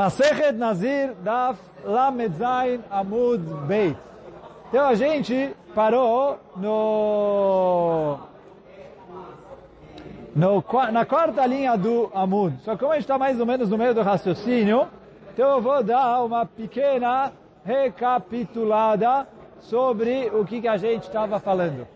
Masechet Nazir Daf Lamed Zain Amud Beit. Então a gente parou no, no na quarta linha do Amud. Só que como a gente está mais ou menos no meio do raciocínio, então eu vou dar uma pequena recapitulada sobre o que, que a gente estava falando.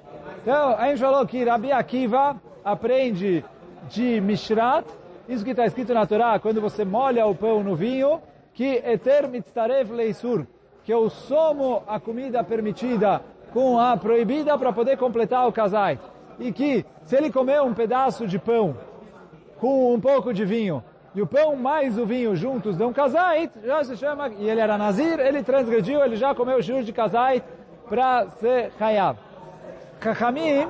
Então, a gente falou que Rabi Akiva aprende de Mishrat, isso que está escrito na Torá, quando você molha o pão no vinho, que eter mitzaref leisur, que eu somo a comida permitida com a proibida para poder completar o casai. E que, se ele comer um pedaço de pão com um pouco de vinho, e o pão mais o vinho juntos dão casai, já se chama, e ele era nazir, ele transgrediu, ele já comeu o shur de casai para ser hayab. Chachamim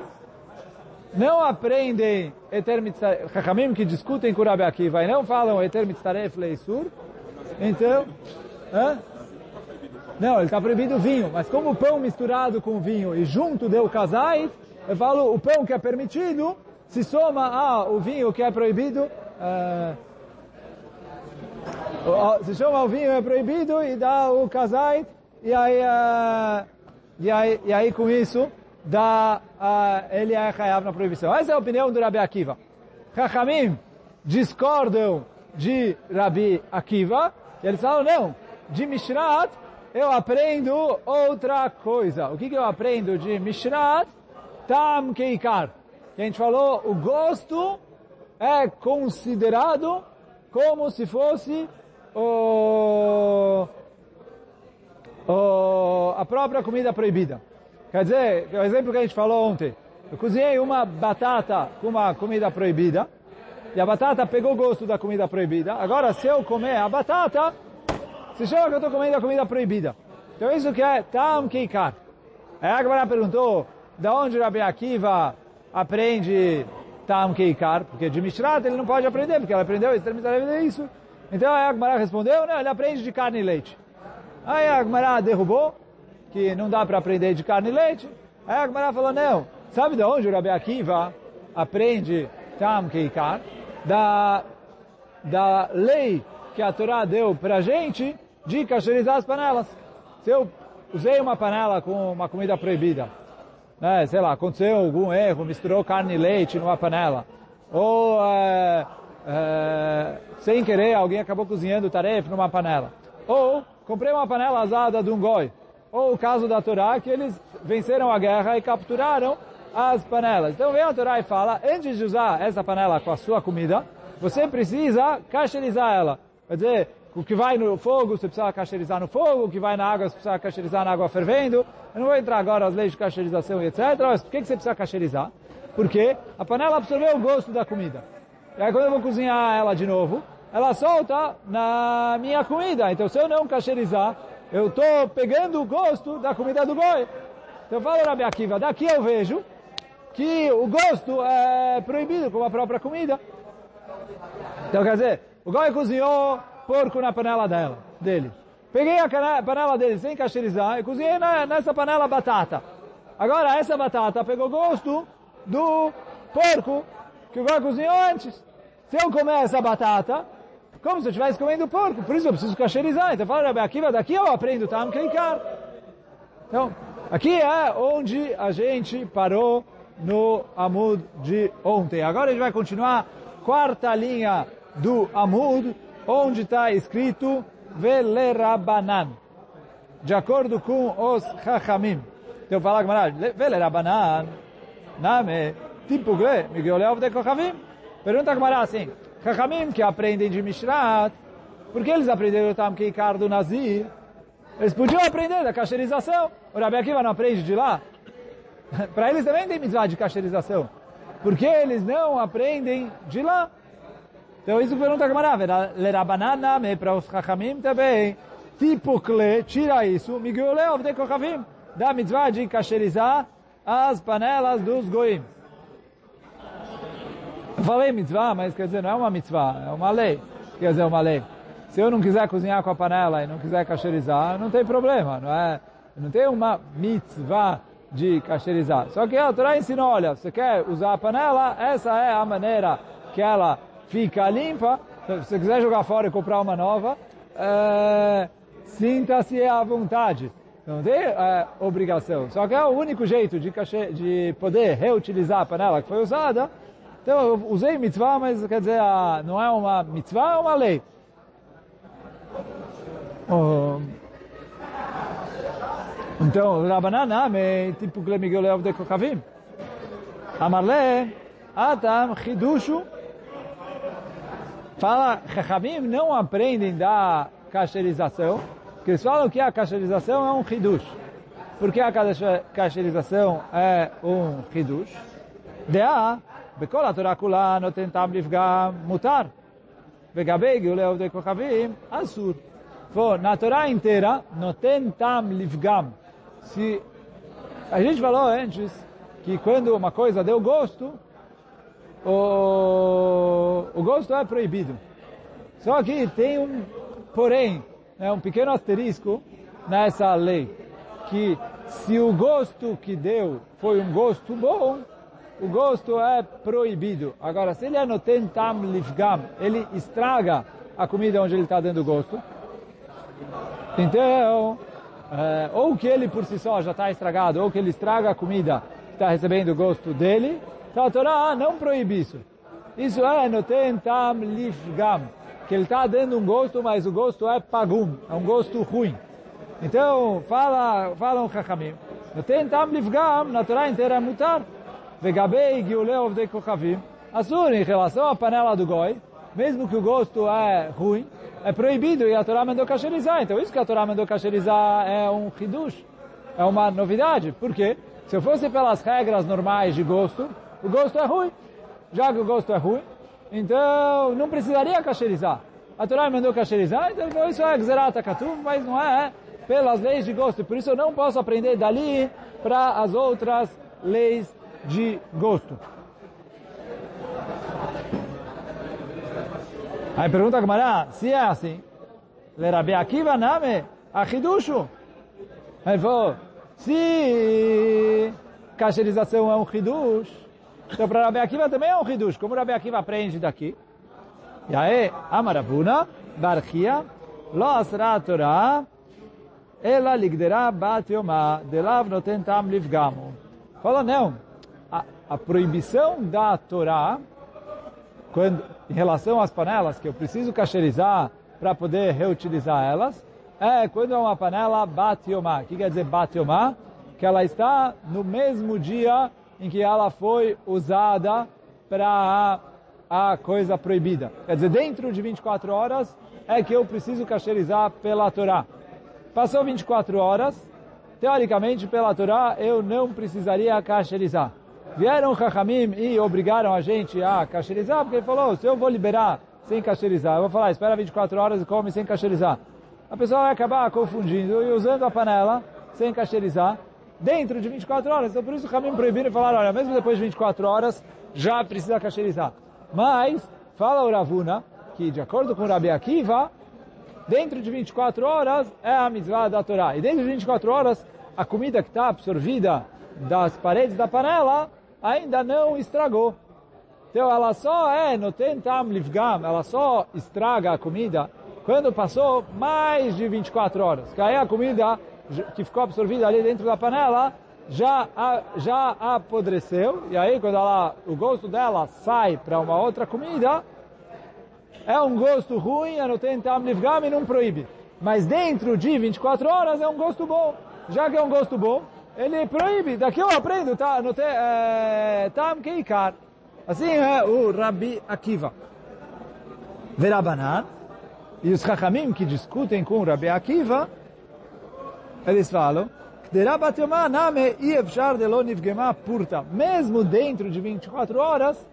não aprendem Eter Mitzaref, que discutem com Rabi Akiva e não falam Eter Mitzaref Leisur, então, hã? não, ele está proibido o vinho, mas como o pão misturado com vinho e junto deu casais, eu falo o pão que é permitido se soma ao vinho que é proibido, uh, se soma ao vinho é proibido e dá o casais, e aí, uh, e aí, e aí com isso, da, uh, ele é Hayav na proibição. Essa é a opinião do Rabi Akiva. Chachamim discordam de Rabi Akiva, e eles falam, não, de Mishrat eu aprendo outra coisa. O que, que eu aprendo de Mishrat? Tam Keikar. Que a gente falou, o gosto é considerado como se fosse o, o, a própria comida proibida. Quer dizer, o exemplo que a gente falou ontem, eu cozinhei uma batata com uma comida proibida, e a batata pegou o gosto da comida proibida. Agora, se eu comer a batata, se chama que eu estou comendo a comida proibida. Então isso que é Tam Keikar. Aí a Gemara perguntou, da onde Rabi Akiva aprende Tam Keikar? Porque de Mishrat ele não pode aprender, porque ele aprendeu isso. Então a Gemara respondeu, não, ele aprende de carne e leite. Aí a Gemara derrubou, que não dá para aprender de carne e leite. Aí a Gemara falou, não, sabe de onde o Rabi Akiva aprende Tam Keikar? Da, da lei que a Torá deu para gente de cacherizar as panelas. Se eu usei uma panela com uma comida proibida, né, sei lá, aconteceu algum erro, misturou carne e leite numa panela, ou é, é, sem querer alguém acabou cozinhando tarefa numa panela, ou comprei uma panela azada de um goi, ou o caso da Torá, que eles venceram a guerra e capturaram as panelas. Então vem a Torá e fala, antes de usar essa panela com a sua comida, você precisa cacherizar ela. Quer dizer, o que vai no fogo, você precisa cacherizar no fogo, o que vai na água, você precisa cacherizar na água fervendo. Eu não vou entrar agora nas leis de cacherização e etc. Mas por que você precisa cacherizar? Porque a panela absorveu o gosto da comida. E aí quando eu vou cozinhar ela de novo, ela solta na minha comida. Então se eu não cacherizar, eu estou pegando o gosto da comida do boi. Então fala Rabi Akiva, daqui eu vejo que o gosto é proibido como a própria comida. Então quer dizer, o goi cozinhou porco na panela dela, dele. Peguei a panela dele sem cacherizar e cozinhei na, nessa panela batata. Agora essa batata pegou gosto do porco que o goi cozinhou antes. Se eu comer essa batata, como se eu estivesse comendo porco. Por isso eu preciso cacherizar. Então fala, Rabi Akiva, daqui eu aprendo Tam Keikar. Então, aqui é onde a gente parou no Amud de ontem. Agora a gente vai continuar quarta linha do Amud, onde está escrito Velerabanan. De acordo com os Chachamim. Então fala Gamara, Velerabanan, Name, tipo Gle, Miguel de Kochavim. Pergunta a Gamara assim, Chachamim que aprendem de Mishrat, por que eles aprenderam o Tam Keikar do Nazir? Eles podiam aprender da cacherização. O Rabi Akiva não aprende de lá. Para eles também tem mitzvah de cacherização. Por que eles não aprendem de lá? Então isso pergunta a Gamara. Lerabanana, me para os Chachamim também. Tipo Kle, tira isso. Miguleov de Kochavim. Dá mitzvah de cacherizar as panelas dos goim. Eu falei mitzvah, mas quer dizer, não é uma mitzvah, é uma lei. Quer dizer, uma lei. Se eu não quiser cozinhar com a panela e não quiser cacherizar, não tem problema, não é? Não tem uma mitzvah de cacherizar. Só que a Torá ensinou, olha, você quer usar a panela, essa é a maneira que ela fica limpa. Se você quiser jogar fora e comprar uma nova, é, sinta-se à vontade. Não tem é, obrigação. Só que é o único jeito de, cachê, de poder reutilizar a panela que foi usada. Então eu usei mitzvah, mas quer dizer, não é uma mitzvah, é uma lei. Ehm. Oh. Então, Rabanan ame, tipo Glemigol Leov de Kokavim. Amarle, Atam, Hidushu. Fala, Chachamim não aprendem da cacherização, que eles falam que a cacherização é um Hidush. Porque a cacherização é um Hidush? De a בכל התורה כולה נותן טעם לפגם מותר. לגבי גאולי עובדי כוכבים, אסור. Na Torá inteira, não tem tam livgam. Se a gente falou antes que quando uma coisa deu gosto, o, o gosto é proibido. Só que tem um porém, né, um pequeno asterisco nessa lei, que se o gosto que deu foi um gosto bom, o gosto é proibido. Agora, se ele é no tentam livgam, ele estraga a comida onde ele está dando gosto. Então, é, ou que ele por si só já está estragado, ou que ele estraga a comida que está recebendo o gosto dele, então a Torá não proíbe isso. Isso é no tentam livgam, que ele está dando um gosto, mas o gosto é pagum, é um gosto ruim. Então, fala, fala um chachamim, no tentam livgam, na Torá inteira é mutar. Vegabei Giuleu de Kochavim, Assur, em relação à panela do Goi, mesmo que o gosto é ruim, é proibido e a Torá mandou cacherizar. Então isso que a Torá mandou cacherizar é um hidush, é uma novidade. Por quê? Se eu fosse pelas regras normais de gosto, o gosto é ruim. Já que o gosto é ruim, então não precisaria cacherizar. A Torá mandou cacherizar, então isso é Gzerata Katuv, mas não é pelas leis de gosto. Por isso eu não posso aprender dali para as outras leis de gosto. Aí pergunta a Gamara, se é assim, Lerabi Akiva name achidushu. Ele falou, se cacherização é um hidush, então para Rabi Akiva também é um hidush, como Rabi Akiva aprende daqui. E aí, Amaravuna, Barchia, asra Torah, ela ligderá bat yomá, delav noten tam livgamo. Fala, não, a proibição da Torá, quando, em relação às panelas, que eu preciso cacherizar para poder reutilizar elas, é quando é uma panela batiomá. O que quer dizer batiomá? Que ela está no mesmo dia em que ela foi usada para a, a coisa proibida. Quer dizer, dentro de 24 horas é que eu preciso cacherizar pela Torá. Passou 24 horas, teoricamente pela Torá eu não precisaria cacherizar. Vieram Chachamim e obrigaram a gente a cacherizar, porque ele falou, se eu vou liberar sem cacherizar, eu vou falar, espera 24 horas e come sem cacherizar. A pessoa vai acabar confundindo e usando a panela sem cacherizar dentro de 24 horas. Então por isso o Chachamim proibiram e falaram, olha, mesmo depois de 24 horas já precisa cacherizar. Mas, fala o Ravuna, que de acordo com o Rabi Akiva, dentro de 24 horas é a mitzvah da Torá. E dentro de 24 horas, a comida que está absorvida das paredes da panela ainda não estragou. Então ela só é, no tentam livgam, ela só estraga a comida quando passou mais de 24 horas. Que aí a comida que ficou absorvida ali dentro da panela já, já apodreceu. E aí quando ela, o gosto dela sai para uma outra comida, é um gosto ruim, é no tentam livgam e não proíbe. Mas dentro de 24 horas é um gosto bom. Já que é um gosto bom, ele proíbe. Daqui eu aprendo, tá? No te, é, tam keikar. Assim é o Rabi Akiva. Verabanan. E os Chachamim que discutem com o Rabi Akiva, eles falam, mesmo dentro de 24 horas,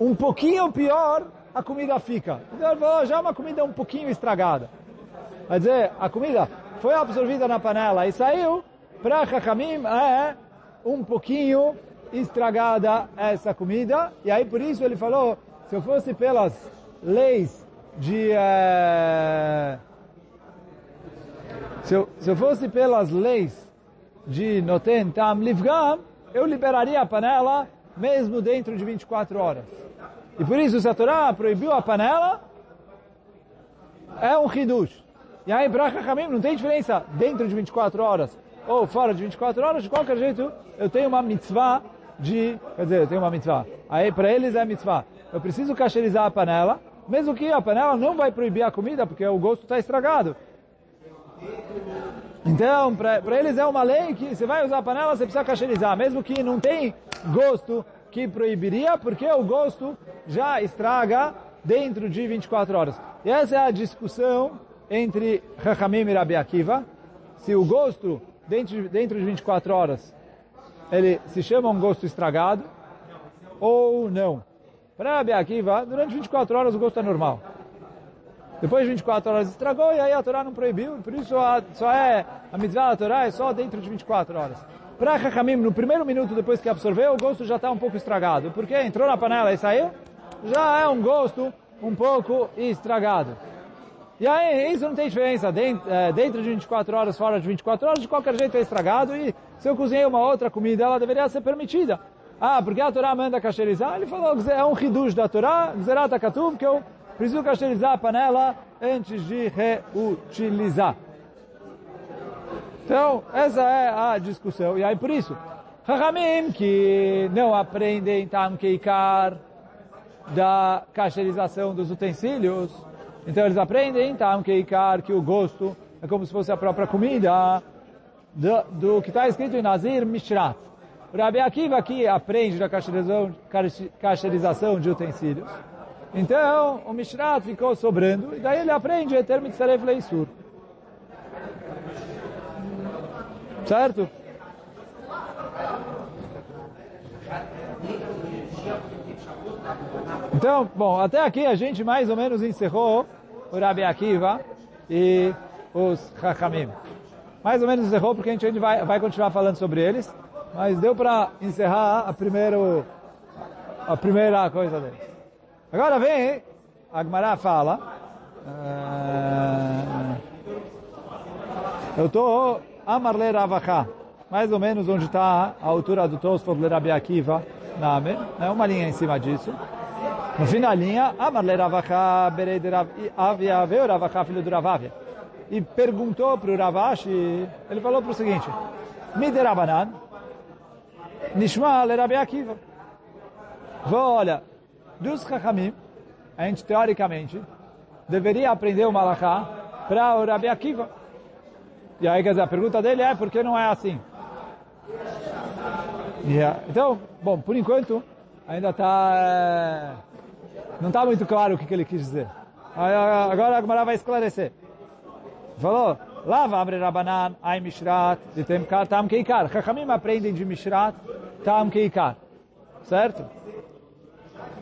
um pouquinho pior a comida fica. Então já uma comida um pouquinho estragada. Quer dizer, a comida foi absorvida na panela e saiu, para Chachamim é um pouquinho estragada essa comida, e aí por isso ele falou, se eu fosse pelas leis de... Eh, se, eu, se eu fosse pelas leis de Noten Tam Livgam, eu liberaria a panela mesmo dentro de 24 horas. E por isso, a Torá proibiu a panela, é um hidush. E aí, para Chachamim, não tem diferença dentro de 24 horas ou fora de 24 horas, de qualquer jeito, eu tenho uma mitzvah de, quer dizer, eu tenho uma mitzvah. Aí, para eles é mitzvah. Eu preciso cacherizar a panela, mesmo que a panela não vai proibir a comida, porque o gosto está estragado. Então, para eles é uma lei que você vai usar a panela, você precisa cacherizar, mesmo que não tem gosto que proibiria, porque o gosto já estraga dentro de 24 horas. E essa é a discussão entre Chachamim e Rabi Akiva, se o gosto dentro, dentro de 24 horas ele se chama um gosto estragado ou não. Para Rabi Akiva, durante 24 horas o gosto é normal. Depois de 24 horas estragou e aí a Torá não proibiu, por isso a, só é, a mitzvah da Torá é só dentro de 24 horas. Para Chachamim, no primeiro minuto depois que absorveu, o gosto já está um pouco estragado. Porque entrou na panela e saiu, já é um gosto um pouco estragado. E aí, isso não tem diferença, dentro, é, dentro de 24 horas, fora de 24 horas, de qualquer jeito é estragado e se eu cozinhei uma outra comida, ela deveria ser permitida. Ah, porque a Torá manda cacherizar? Ele falou que é um hidush da Torá, Gzerat HaKatuv, que eu preciso cacherizar a panela antes de reutilizar. Então, essa é a discussão. E aí, por isso, Chachamim, que não aprendem Tam Keikar da cacherização dos utensílios, então eles aprendem Tam Keikar que o gosto é como se fosse a própria comida do, do que está escrito em Nazir Mishrat. O Rabi Akiva aqui aprende da cacherização de utensílios. Então, o Mishrat ficou sobrando, e daí ele aprende Eter Mitzaref Leisur. Certo? Então, bom, até aqui a gente mais ou menos encerrou o Rabi Akiva e os Chachamim. Mais ou menos encerrou porque a gente vai, vai continuar falando sobre eles, mas deu para encerrar a, primeiro, a primeira coisa deles. Agora vem, a Gemara fala, uh, eu estou Amarle Ravacha, mais ou menos onde está a altura do Tosfot de Rabi Akiva, Name, né, uma linha em cima disso. No fim da linha, Amarle Ravacha, Berei de Avia, veio Ravacha, filho do Ravavia. E perguntou para o Ravashi, ele falou para o seguinte, Mide Rabanan, Nishma le Rabi Akiva. Olha, dos Chachamim, a gente teoricamente deveria aprender o Malachá para o Rabi Akiva. E aí, quer dizer, a pergunta dele é por que não é assim? Yeah. Então, bom, por enquanto, ainda está... É, não está muito claro o que, que ele quis dizer. Agora a Gemara vai esclarecer. Falou, lava abre Rabanan, ai Mishrat, de Temkar, Tam Keikar. Chachamim aprendem de Mishrat, Tam Keikar. Certo?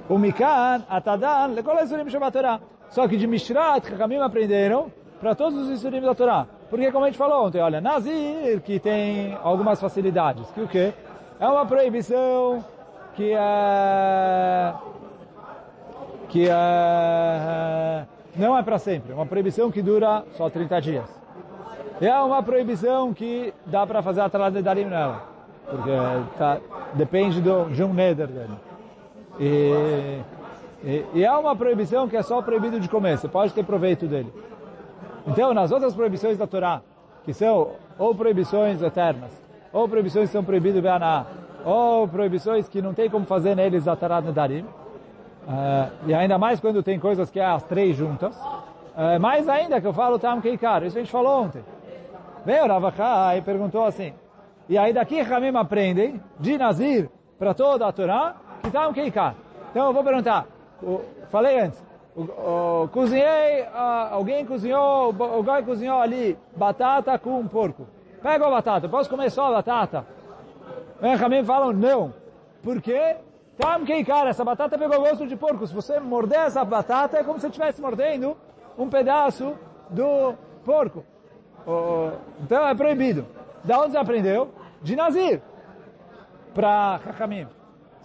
O Mikan, Atadan, Lekol Isurim Shabbat Torah. Só que de Mishrat, Chachamim aprenderam para todos os Isurim da Torá. Porque, como a gente falou ontem, olha, Nazir, que tem algumas facilidades, que o quê? É uma proibição que é... que é... não é para sempre. É uma proibição que dura só 30 dias. É uma proibição que dá para fazer atrás de Darim nela. Porque tá, depende do, de um neder dele. E, e, e, é uma proibição que é só proibido de comer. Você pode ter proveito dele. Então, nas outras proibições da Torá, que são ou proibições eternas, ou proibições que são proibidas Beaná, ou proibições que não tem como fazer neles Atarat Nedarim, uh, e ainda mais quando tem coisas que é as três juntas, uh, mais ainda que eu falo Tam Keikar, isso a gente falou ontem. Veio Ravacha e perguntou assim, e aí daqui Ramim aprendem, de Nazir, para toda a Torá, que Tam Keikar. Então eu vou perguntar, falei antes, o, o, cozinhei, alguém cozinhou, o gai cozinhou ali batata com porco. Pega a batata, posso comer só a batata? Benjamin falam não. Por quê? Tam que cara, essa batata pegou gosto de porco. Se você morder essa batata, é como se estivesse mordendo um pedaço do porco. Então é proibido. Da onde você aprendeu? De Nazir. Para Chachamim.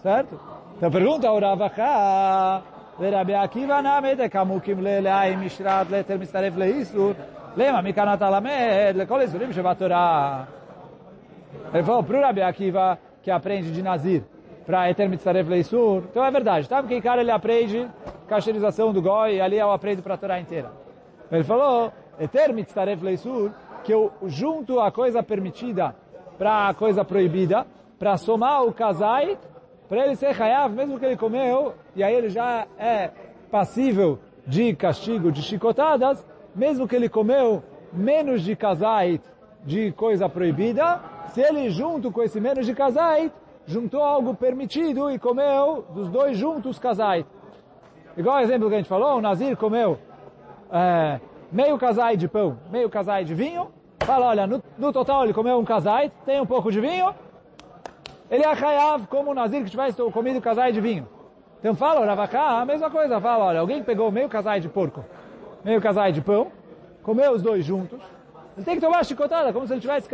Certo? Então pergunta ao Ravacha, ורבי עקיבא נמי דקמוקים ללאי משרת לתר מצטרף לאיסור, למה מכאן אתה למד לכל איסורים שבתורה. Ele falou para o Rabi Akiva que aprende de Nazir para Eter Mitzaref Leisur. Então é verdade. Sabe que cara ele aprende cacherização do Goi e ali eu aprendo para a Torá inteira. Ele falou, Eter mitzaref leisur, que eu junto a coisa permitida para a coisa proibida, para somar o kazait, para ele ser hayav, mesmo que ele comeu, e aí ele já é passível de castigo, de chicotadas, mesmo que ele comeu menos de kazait, de coisa proibida, se ele junto com esse menos de kazait, juntou algo permitido e comeu dos dois juntos kazait. Igual o exemplo que a gente falou, o Nazir comeu é, meio casai de pão, meio casai de vinho, fala, olha, no, no, total ele comeu um casai, tem um pouco de vinho, ele é como o Nazir que tivesse comido casai de vinho. Então fala, Ravaká, a mesma coisa, fala, olha, alguém pegou meio casai de porco, meio casai de pão, comeu os dois juntos, ele tem que tomar chicotada, como se ele tivesse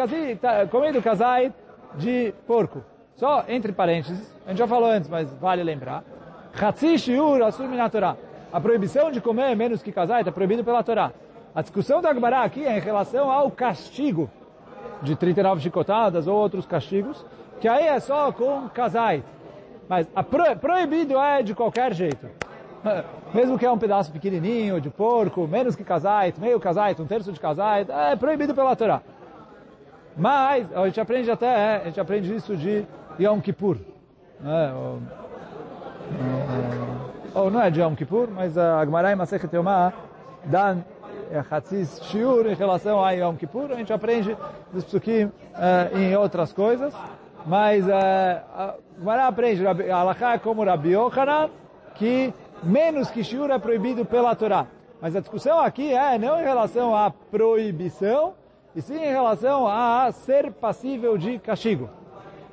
comido casai de porco. Só entre parênteses, a gente já falou antes, mas vale lembrar, Chatzi shiur asur A proibição de comer menos que casai está proibido pela Torá. A discussão da Agmará aqui é em relação ao castigo de 39 chicotadas ou outros castigos, que aí é só com casai. Mas a pro, proibido é de qualquer jeito. Mesmo que é um pedaço pequenininho de porco, menos que casai, meio casai, um terço de casai, é proibido pela Torá. Mas a gente aprende até, a gente aprende isso de Yom Kippur. Né? ou não é de Yom Kippur, mas a Agmará em Masechet dá Hatzis Shiur em relação a Yom Kippur, a gente aprende dos psukim uh, em outras coisas, mas uh, a Agmará aprende, a Alachá é como Rabi Yochanan, que menos que Shiur é proibido pela Torá. Mas a discussão aqui é não em relação à proibição, e sim em relação a ser passível de castigo.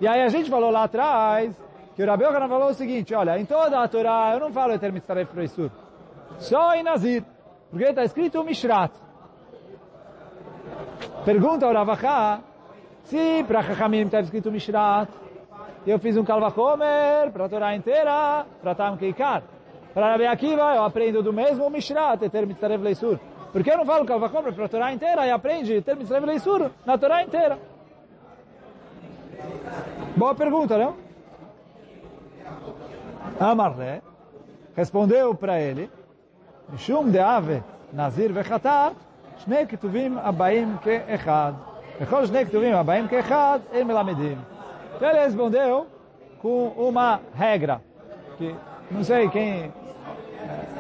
E aí a gente falou lá atrás que o Rabi Yochanan falou o seguinte, olha, em toda a Torá eu não falo Eter Mitzaref Reisur, só em Nazir, porque está escrito Mishrat. Pergunta ao Ravachá, se para Chachamim está escrito Mishrat, eu fiz um Kalvachomer para a Torá inteira, para Tam Keikar. Para Rabi Akiva eu aprendo do mesmo Mishrat, Eter Mitzaref. Por que eu não falo Kalvachomer para a Torá inteira e aprende Eter Mitzaref Leisur na Torá inteira? Boa pergunta, não? Amarle eh? respondeu para ele, Mishum de ave nazir vechatar, shnei ketuvim abaim ke echad. Echol shnei ketuvim abaim ke echad, em melamedim. Então ele respondeu com uma regra, que não sei quem, eh,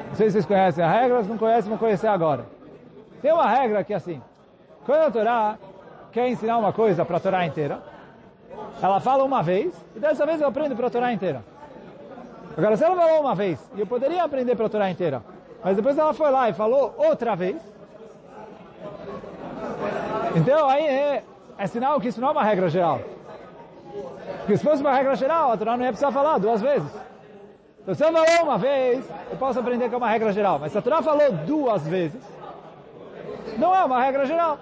não sei se vocês conhecem a regra, se não conhecem, vão conhecer agora. Tem uma regra que é assim, quando a Torá quer ensinar uma coisa para a Torá inteira, ela fala uma vez, e dessa vez eu aprendo para a Torá inteira. Agora, se ela falou uma vez, e eu poderia aprender para a Torá inteira, mas depois ela foi lá e falou outra vez, então aí é, é sinal que isso não é uma regra geral. Porque se fosse uma regra geral, a Torá não ia precisar falar duas vezes. Então, se ela falou uma vez, eu posso aprender que é uma regra geral. Mas se a Torá falou duas vezes, não é uma regra geral.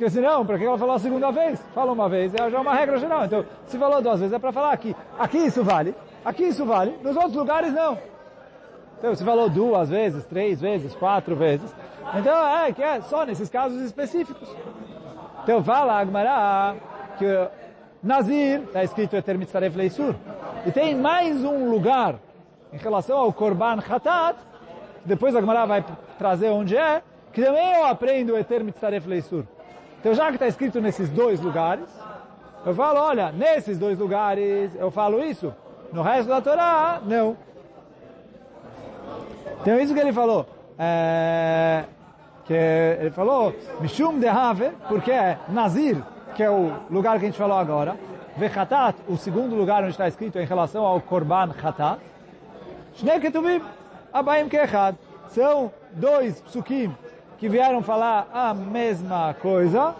Porque senão, para que ela falou a segunda vez? Fala uma vez, já é uma regra geral. Então, se falou duas vezes, é para falar aqui. Aqui isso vale. Aqui isso vale, nos outros lugares não. Então, você falou duas vezes, três vezes, quatro vezes. Então, é que é só nesses casos específicos. Então, fala Agmará que Nazir, está escrito Eter Mitzaref Leisur. E tem mais um lugar em relação ao Korban Hatat, depois a Agmará vai trazer onde é, que também eu aprendo Eter Mitzaref Leisur. Então, já que está escrito nesses dois lugares, eu falo, olha, nesses dois lugares eu falo isso, no resto da Torá, não. Então isso que ele falou. É, que ele falou, Mishum de Have, porque é Nazir, que é o lugar que a gente falou agora, Vechatat, o segundo lugar onde está escrito em relação ao Korban Chatat, Shnei Ketuvim, Abaim Kechad. São dois psukim que vieram falar a mesma coisa,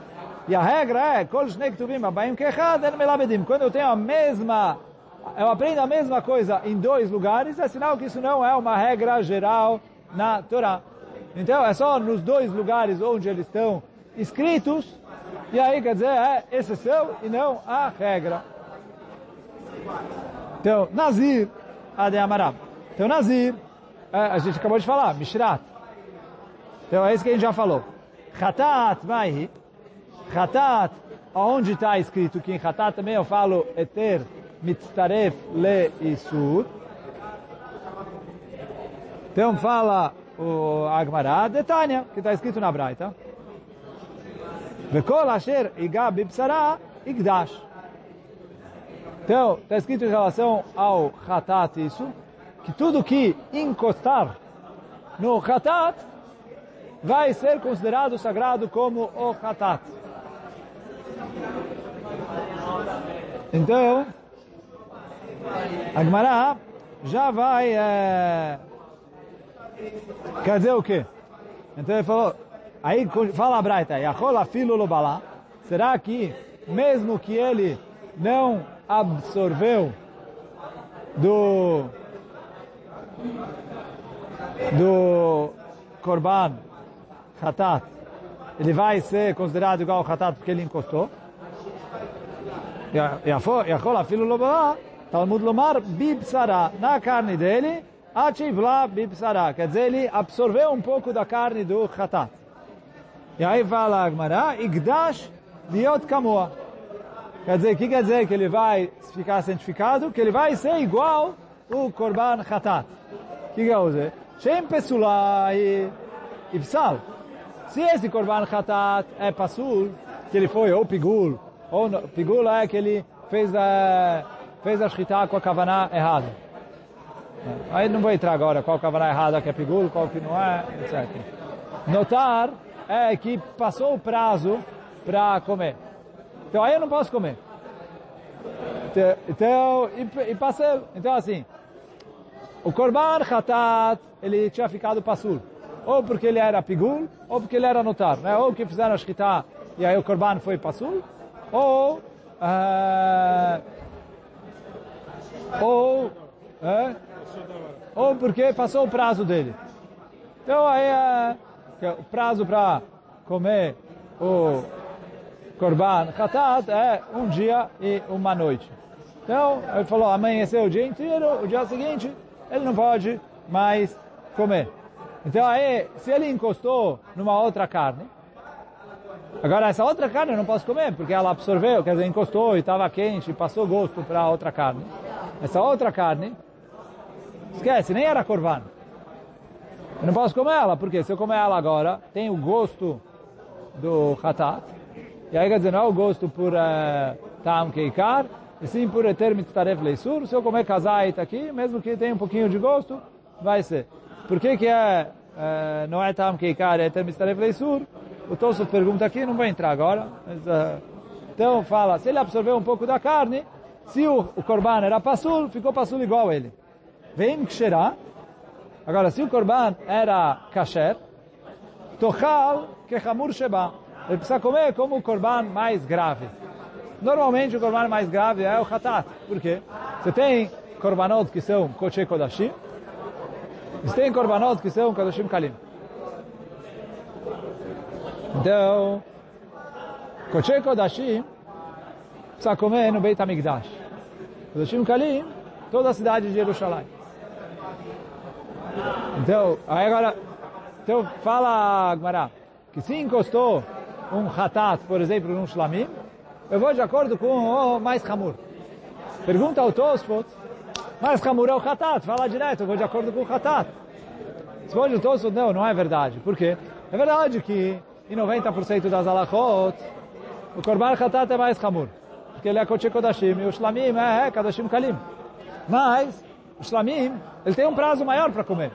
e a regra é. Quando eu tenho a mesma eu aprendo a mesma coisa em dois lugares, é sinal que isso não é uma regra geral na Torá. Então, é só nos dois lugares onde eles estão escritos, e aí quer dizer, é exceção e não a regra. Então, Nazir, Ade Amarab. Então, Nazir, é, a gente acabou de falar, Mishrat. Então, é isso que a gente já falou. Chatat, vai. Chatat, onde está escrito que em Chatat também eu falo Eter, mitzaref le isur. Então fala o Agmará de Tânia, que está escrito na Braita. Vekol asher igab bipsara igdash. Então, está escrito em relação ao Hatat isso, que tudo que encostar no Hatat vai ser considerado sagrado como o Hatat. Então, a Gemara já vai... É, quer dizer o quê? Então ele falou, aí fala a Braita, Yachol afilo lo balá, será que mesmo que ele não absorveu do do korban Hatat, ele vai ser considerado igual ao Hatat porque ele encostou. Yachol afilo loboá, Talmud lomar bibsara, na carne dele, ativla bibsara, quer dizer, ele absorveu um pouco da carne do Hatat. E aí fala Agmará, Igdash liot kamoa. Quer dizer, o que quer dizer que ele vai ficar santificado? Que ele vai ser igual o Korban Hatat. O que quer dizer? Shem pesulai ibsal. Se esse korban hatat é pasul, que ele foi ou pigul, ou pigul é que ele fez a fez a shkita com a kavaná errada. Aí não vou entrar agora qual kavaná errada que é pigul, qual que não é, etc. Notar é que passou o prazo para comer. Então aí eu não posso comer. Então, e, e passei. Então assim, o korban khatat, ele tinha ficado passul. Ou porque ele era pigul, ou porque ele era notar. Né? Ou que fizeram a shkita e aí o korban foi passul, ou... Uh, ou, é, ou porque passou o prazo dele. Então aí é, o prazo para comer o korban khatat é um dia e uma noite. Então ele falou, amanheceu o dia inteiro, o dia seguinte ele não pode mais comer. Então aí, se ele encostou numa outra carne, agora essa outra carne eu não posso comer, porque ela absorveu, quer dizer, encostou e estava quente, passou gosto para a outra carne. Essa outra carne, esquece, nem era corvan. Eu não posso comer ela, porque se eu comer ela agora, tem o gosto do hatat, e aí quer dizer, não é o gosto por uh, tam keikar, e sim por eter mitzaref leisur. Se eu comer kazait aqui, mesmo que tenha um pouquinho de gosto, vai ser. Por que que é, uh, não é tam keikar, é eter mitzaref leisur? O Tosso pergunta aqui, não vou entrar agora. Mas, uh, então fala, se ele absorveu um pouco da carne, se o, o korban era passul, ficou passul igual a ele. Vem ksherá. Agora, se o korban era kasher, tochal kechamur sheba. Ele precisa comer como o korban mais grave. Normalmente o korban mais grave é o hatat. Por quê? Você tem korbanot que são koche kodashim. Você tem korbanot que são kodashim kalim. Então, koche kodashim precisa comer no Beit HaMikdash. Kodoshim Kalim, toda a cidade de Jerusalém. Então, aí agora, então fala Gmará, que se encostou um hatat, por exemplo, num shlamim, eu vou de acordo com o mais hamur. Pergunta ao Tosfot, mais hamur é o hatat, fala direto, eu vou de acordo com o hatat. Responde o Tosfot, não, não é verdade. Por quê? É verdade que em 90% das alachot, o korban hatat é mais hamur porque ele é Kodesh Kodashim, e o Shlamim é Kodashim Kalim. Mas, o Shlamim, ele tem um prazo maior para comer.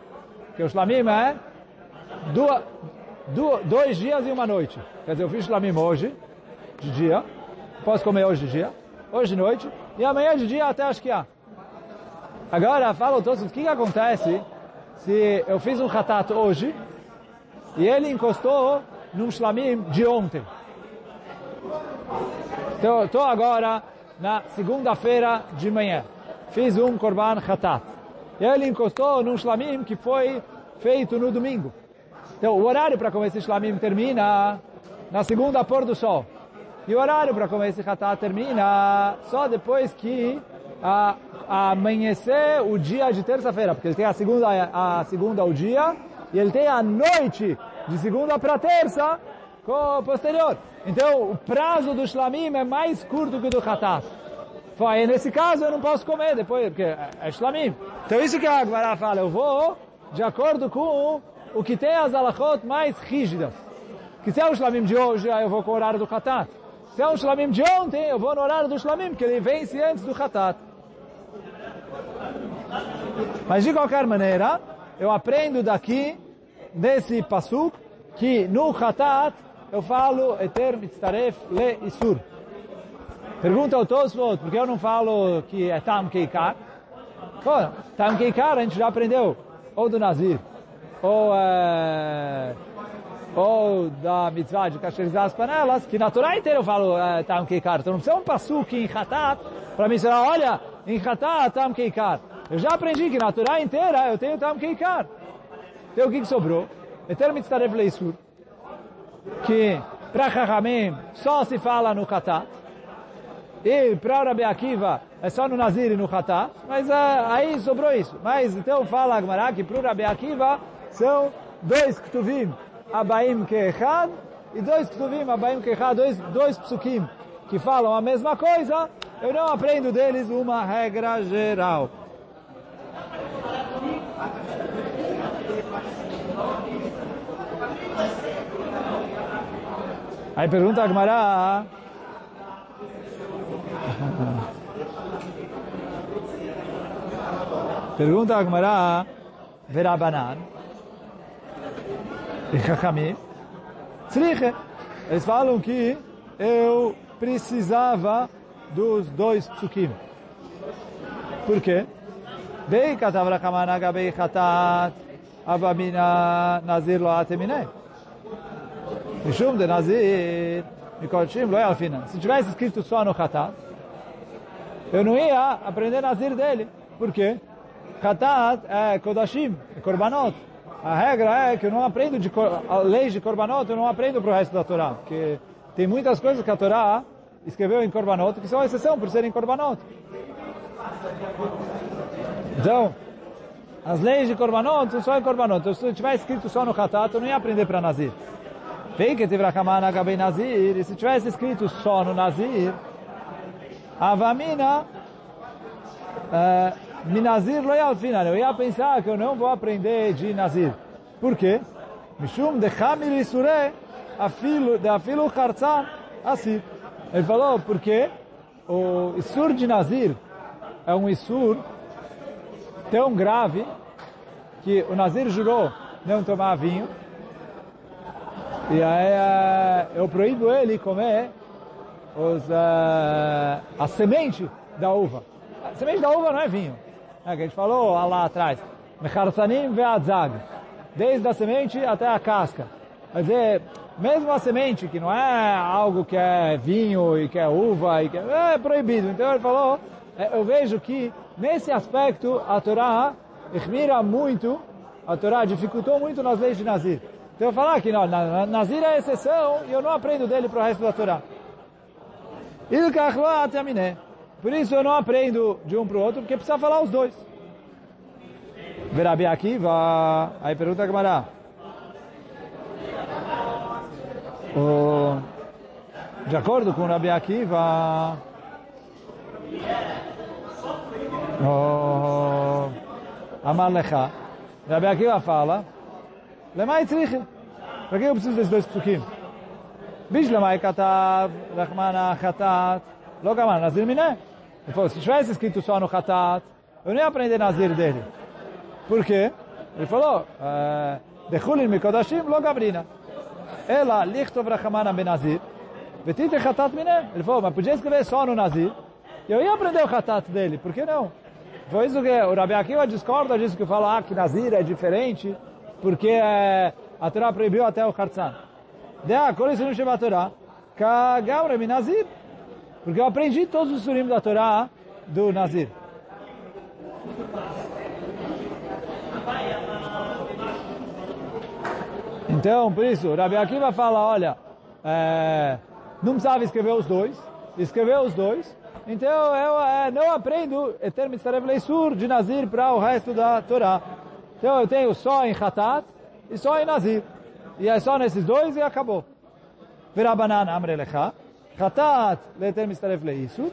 Porque o Shlamim é duas, duas, dois dias e uma noite. Quer dizer, eu fiz Shlamim hoje, de dia, posso comer hoje de dia, hoje de noite, e amanhã de dia até acho que há. Agora, fala todos, o que, acontece se eu fiz um Hatat hoje, e ele encostou num Shlamim de ontem. Então, estou agora na segunda-feira de manhã. Fiz um Korban Hatat. E ele encostou num shlamim que foi feito no domingo. Então, o horário para comer esse shlamim termina na segunda pôr do sol. E o horário para comer esse Hatat termina só depois que a, a amanhecer o dia de terça-feira. Porque ele tem a segunda, a segunda o dia e ele tem a noite de segunda para terça posterior. Então, o prazo do shlamim é mais curto que do hatat. Foi, nesse caso eu não posso comer depois, porque é, é shlamim. Então isso que a Agmará fala, eu vou de acordo com o que tem as alachot mais rígidas. Que se é o shlamim de hoje, aí eu vou com o horário do Hatat. Se é um shlamim de ontem, eu vou no horário do shlamim, que ele vence antes do Hatat. Mas de qualquer maneira, eu aprendo daqui, desse pasuk, que no Hatat eu falo Eter Mitzaref Le Isur. Pergunta ao Tosfot, por que eu não falo que é Tam Keikar? Bom, Tam Keikar a gente já aprendeu, ou do Nazir, ou, é, ou da mitzvah de cacherizar as panelas, que na Torá inteira eu falo é, Tam Keikar. Então não precisa um pasuk em Hatat para me ensinar, olha, em Hatat Tam Keikar. Eu já aprendi que na Torá inteira eu tenho Tam Keikar. Então o que, que sobrou? Eter Mitzaref Le Isur que para Chachamim só se fala no Hatat, e para Rabi Akiva é só no Nazir e no Hatat, mas uh, aí sobrou isso. Mas então fala Agmará que para o Rabi Akiva são dois Ktuvim Abaim Kechad e dois Ktuvim Abaim Kechad, dois, dois psukim que falam a mesma coisa, eu não aprendo deles uma regra geral. Aí pergunta a Gmará. Pergunta a Gmará. Verabanan. E Chachamim. Eles falam que eu precisava dos dois psukim. Por quê? Bem, katav rachaman agabei chatat, avamina nazir lo ateminei. Mishum de Nazir, Mikodshim, lo alfina. Se tivesse escrito só no Hatat, eu não ia aprender Nazir dele. Por quê? Hatat é Kodashim, é Korbanot. A regra é que eu não aprendo de a lei de Korbanot, eu não aprendo para o resto da Torá. Porque tem muitas coisas que a Torá escreveu em Korbanot que são exceção por serem Korbanot. Então, as leis de Korbanot são só em Korbanot. Então, se tivesse escrito só no Hatat, eu não ia aprender para Nazir. Vem que teve Rakamana Gabei Nazir, e se tivesse escrito só no Nazir, Avamina, uh, Minazir Loyal Final, eu ia pensar que eu não vou aprender de Nazir. Por quê? Mishum de Hamir Isure, de Afilu Hartzan, Asir. Ele falou, porque o Isur de Nazir é um Isur tão grave que o Nazir jurou não tomar vinho, e aí uh, eu proíbo ele comer os, uh, a semente da uva. A semente da uva não é vinho. É que a gente falou lá atrás. Desde a semente até a casca. Quer dizer, mesmo a semente, que não é algo que é vinho e que é uva, e que é, é proibido. Então ele falou, é, eu vejo que nesse aspecto a Torá mira muito, a Torá dificultou muito nas leis de Nazir. Então eu falar que não, Nazir é exceção e eu não aprendo dele para o resto da Torá. Por isso eu não aprendo de um para o outro, porque precisa falar os dois. Verabi Akiva, aí pergunta a Gamara. de acordo com Rabi Akiva, oh, Rabi Akiva fala, Lemai tzriche. Para que eu preciso desses dois psukim? Bish lemai katav, rachmana chatat, lo gaman nazir miné. Ele falou, se tivesse escrito só no chatat, eu nem ia aprender nazir dele. Por quê? Ele falou, dechulin mikodashim lo gabrina. Ela lichtov rachmana benazir, vetite chatat miné. Ele falou, mas podia escrever só no nazir, eu ia aprender o chatat dele, por que não? Foi isso que o Rabi Akiva discorda disso que fala ah, que Nazir é diferente porque é, a Torá proibiu até o Hartzan. Dea, qual é o a Torá? Kagaure mi Nazir. Porque eu aprendi todos os surim da Torá do Nazir. Então, por isso, Rabi Akiva fala, olha, é, não precisava escrever os dois, escreveu os dois, então eu é, não aprendo Eter Mitzareb Leisur de Nazir para o resto da Torá. Então eu tenho só em Hatat e só em Nazir. E é só nesses dois e acabou. Virabanan Amrelecha. חטאת להיתר מצטרף לאיסור,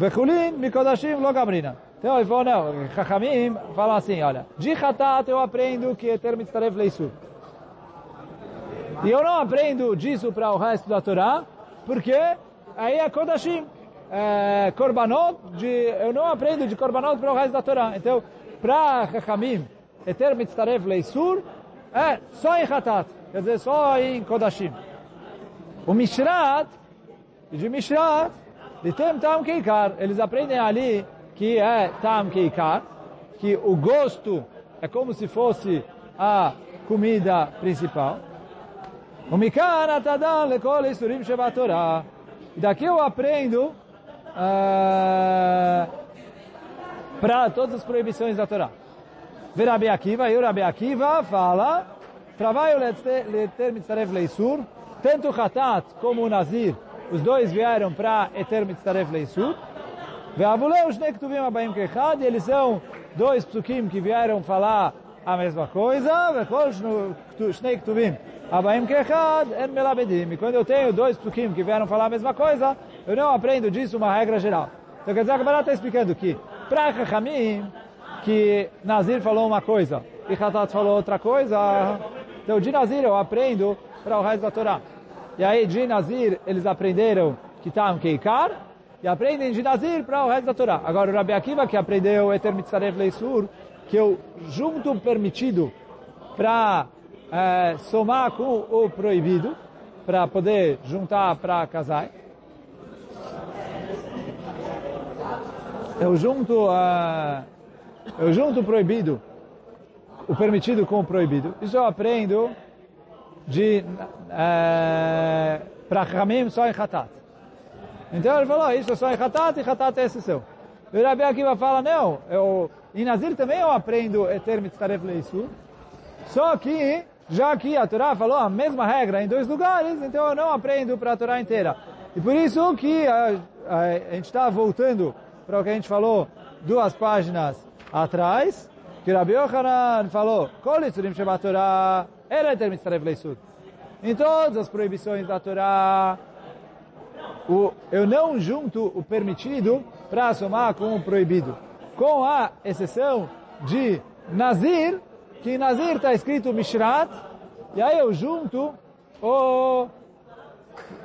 וחולין מקודשים לא גמרינן. Então ele falou, não, Chachamim falam assim, olha, de Hatat eu aprendo que é ter mitzaref leisur. E eu não aprendo disso para o resto da Torá, porque aí é Kodashim, é, Korbanot, de, eu não aprendo de Korbanot para o resto da Torá. Então, para Chachamim, Eter Mitzaref Leisur, é só em Hatat, quer dizer, só em Kodashim. O Mishrat, de Mishrat, de Tem Tam Keikar, eles aprendem ali que é Tam Keikar, que o gosto é como se fosse a comida principal. O Mikan Atadan Lekol Isurim Sheba Torah. E daqui eu aprendo uh, para todas as proibições da Torá. Ver Rabi Akiva, e o Rabi Akiva fala, trabalho leter mitzaref leisur, tanto Hatat como o Nazir, os dois vieram para eter mitzaref leisur, Ve'avuleu shnei abaim kechad, eles são dois psukim que vieram falar a mesma coisa, ve'kol shnei abaim kechad, en melabedim. E quando eu tenho dois psukim que vieram falar a mesma coisa, eu não aprendo disso uma regra geral. Então quer dizer, a Gemara está explicando que, para Chachamim, que Nazir falou uma coisa e Hatat falou outra coisa, então de Nazir eu aprendo para o resto da Torá. E aí de Nazir eles aprenderam que Tam Keikar, e aprendem de Nazir para o resto da Torá. Agora o Rabi Akiva que aprendeu Eter Mitzaref Leisur, que eu junto permitido para é, somar com o proibido, para poder juntar para casar. Eu junto, uh, eu junto proibido, o permitido com o proibido. Isso eu aprendo de uh, para Ramim só em Hatat. Então ele falou, isso é só em Hatat e Hatat é exceção. E o Rabi Akiva fala, não, eu, em Nazir também eu aprendo Eter Mitzaref Leisur, só que, já que a Torá falou a mesma regra em dois lugares, então eu não aprendo para a Torá inteira. E por isso que a, a, a gente está voltando para o que a gente falou duas páginas atrás, que Rabi Yochanan falou, Kol Yitzurim Shabbat Torah, era Eter Mitzaref Leisur. Em todas as proibições da Torá, o, eu não junto o permitido para somar com o proibido. Com a exceção de Nazir, que em Nazir está escrito Mishrat, e aí eu junto o,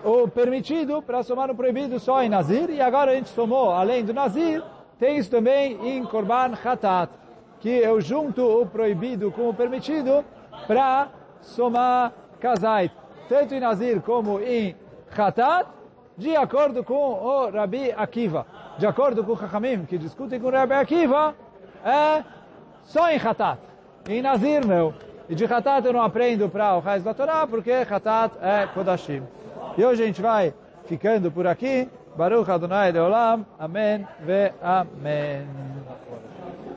o permitido para somar o proibido só em Nazir, e agora a gente somou, além do Nazir, tem isso também em Korban Hatat, que eu junto o proibido com o permitido para somar Kazait, tanto em Nazir como em Hatat, de acordo com o Rabi Akiva. De acordo com o Chachamim, que discutem com o Rabi Akiva, é só em Hatat. Em Nazir, meu. E de Hatat eu não aprendo para o resto da Torá, porque Hatat é Kodashim. E hoje a gente vai ficando por aqui. Baruch Adonai Leolam. Amém ve Amém.